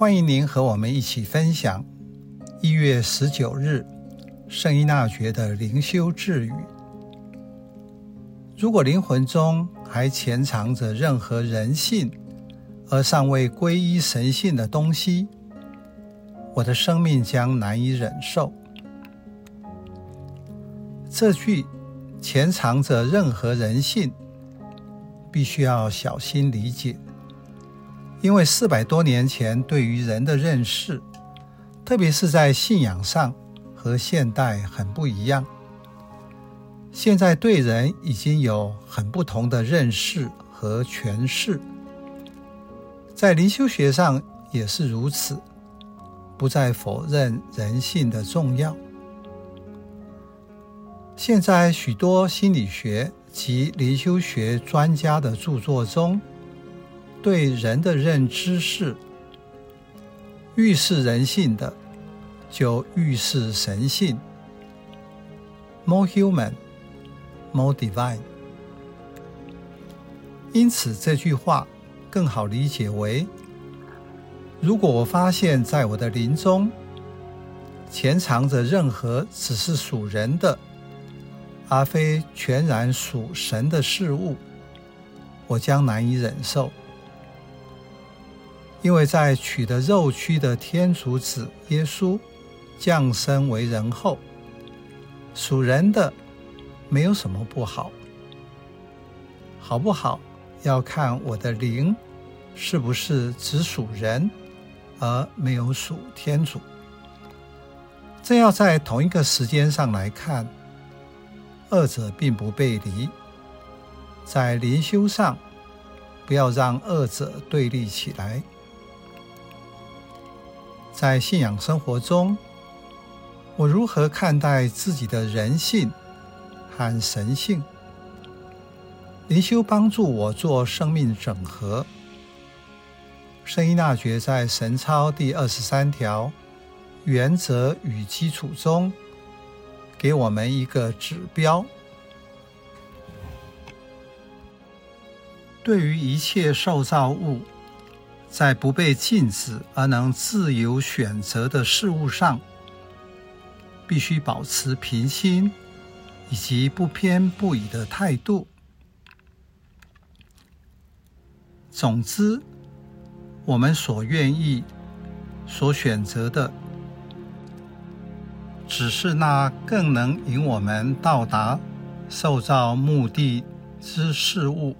欢迎您和我们一起分享一月十九日圣依纳爵的灵修智语。如果灵魂中还潜藏着任何人性而尚未皈依神性的东西，我的生命将难以忍受。这句“潜藏着任何人性”必须要小心理解，因为四百多年前对于人的认识，特别是在信仰上，和现代很不一样。现在对人已经有很不同的认识和诠释，在灵修学上也是如此，不再否认人性的重要。现在许多心理学及灵修学专家的著作中，对人的认知是：预示人性的，就预示神性。More human, more divine。因此，这句话更好理解为：如果我发现，在我的灵中潜藏着任何只是属人的，而非全然属神的事物，我将难以忍受，因为在取得肉躯的天主子耶稣降生为人后，属人的没有什么不好，好不好要看我的灵是不是只属人，而没有属天主。这要在同一个时间上来看。二者并不背离，在灵修上，不要让二者对立起来。在信仰生活中，我如何看待自己的人性和神性？灵修帮助我做生命整合。圣依纳爵在神操第二十三条原则与基础中。给我们一个指标：对于一切受造物，在不被禁止而能自由选择的事物上，必须保持平心以及不偏不倚的态度。总之，我们所愿意、所选择的。只是那更能引我们到达受造目的之事物。